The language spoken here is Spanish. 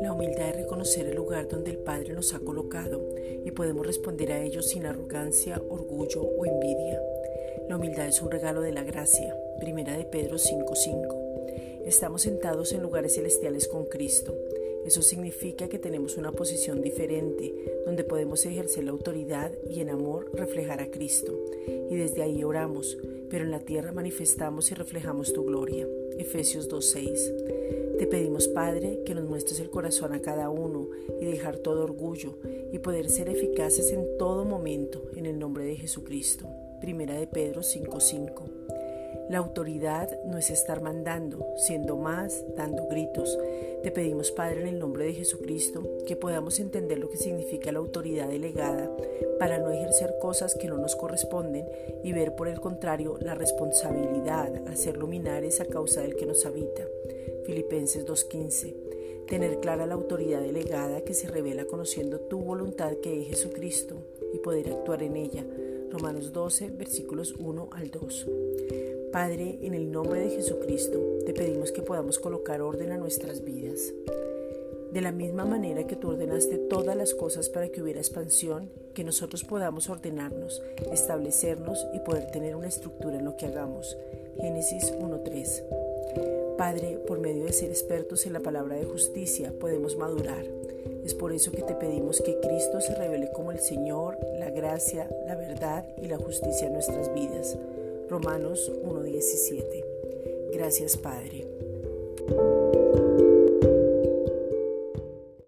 La humildad es reconocer el lugar donde el Padre nos ha colocado y podemos responder a ello sin arrogancia, orgullo o envidia. La humildad es un regalo de la gracia. Primera de Pedro 5:5. Estamos sentados en lugares celestiales con Cristo. Eso significa que tenemos una posición diferente, donde podemos ejercer la autoridad y en amor reflejar a Cristo. Y desde ahí oramos, pero en la tierra manifestamos y reflejamos tu gloria. Efesios 2.6. Te pedimos, Padre, que nos muestres el corazón a cada uno y dejar todo orgullo y poder ser eficaces en todo momento, en el nombre de Jesucristo. Primera de Pedro 5.5. La autoridad no es estar mandando, siendo más, dando gritos. Te pedimos, Padre, en el nombre de Jesucristo, que podamos entender lo que significa la autoridad delegada para no ejercer cosas que no nos corresponden y ver por el contrario la responsabilidad, hacer luminares a causa del que nos habita. Filipenses 2.15. Tener clara la autoridad delegada que se revela conociendo tu voluntad que es Jesucristo y poder actuar en ella. Romanos 12, versículos 1 al 2. Padre, en el nombre de Jesucristo, te pedimos que podamos colocar orden a nuestras vidas. De la misma manera que tú ordenaste todas las cosas para que hubiera expansión, que nosotros podamos ordenarnos, establecernos y poder tener una estructura en lo que hagamos. Génesis 1.3. Padre, por medio de ser expertos en la palabra de justicia, podemos madurar. Es por eso que te pedimos que Cristo se revele como el Señor, la gracia, la verdad y la justicia en nuestras vidas. Romanos 1.17. Gracias Padre.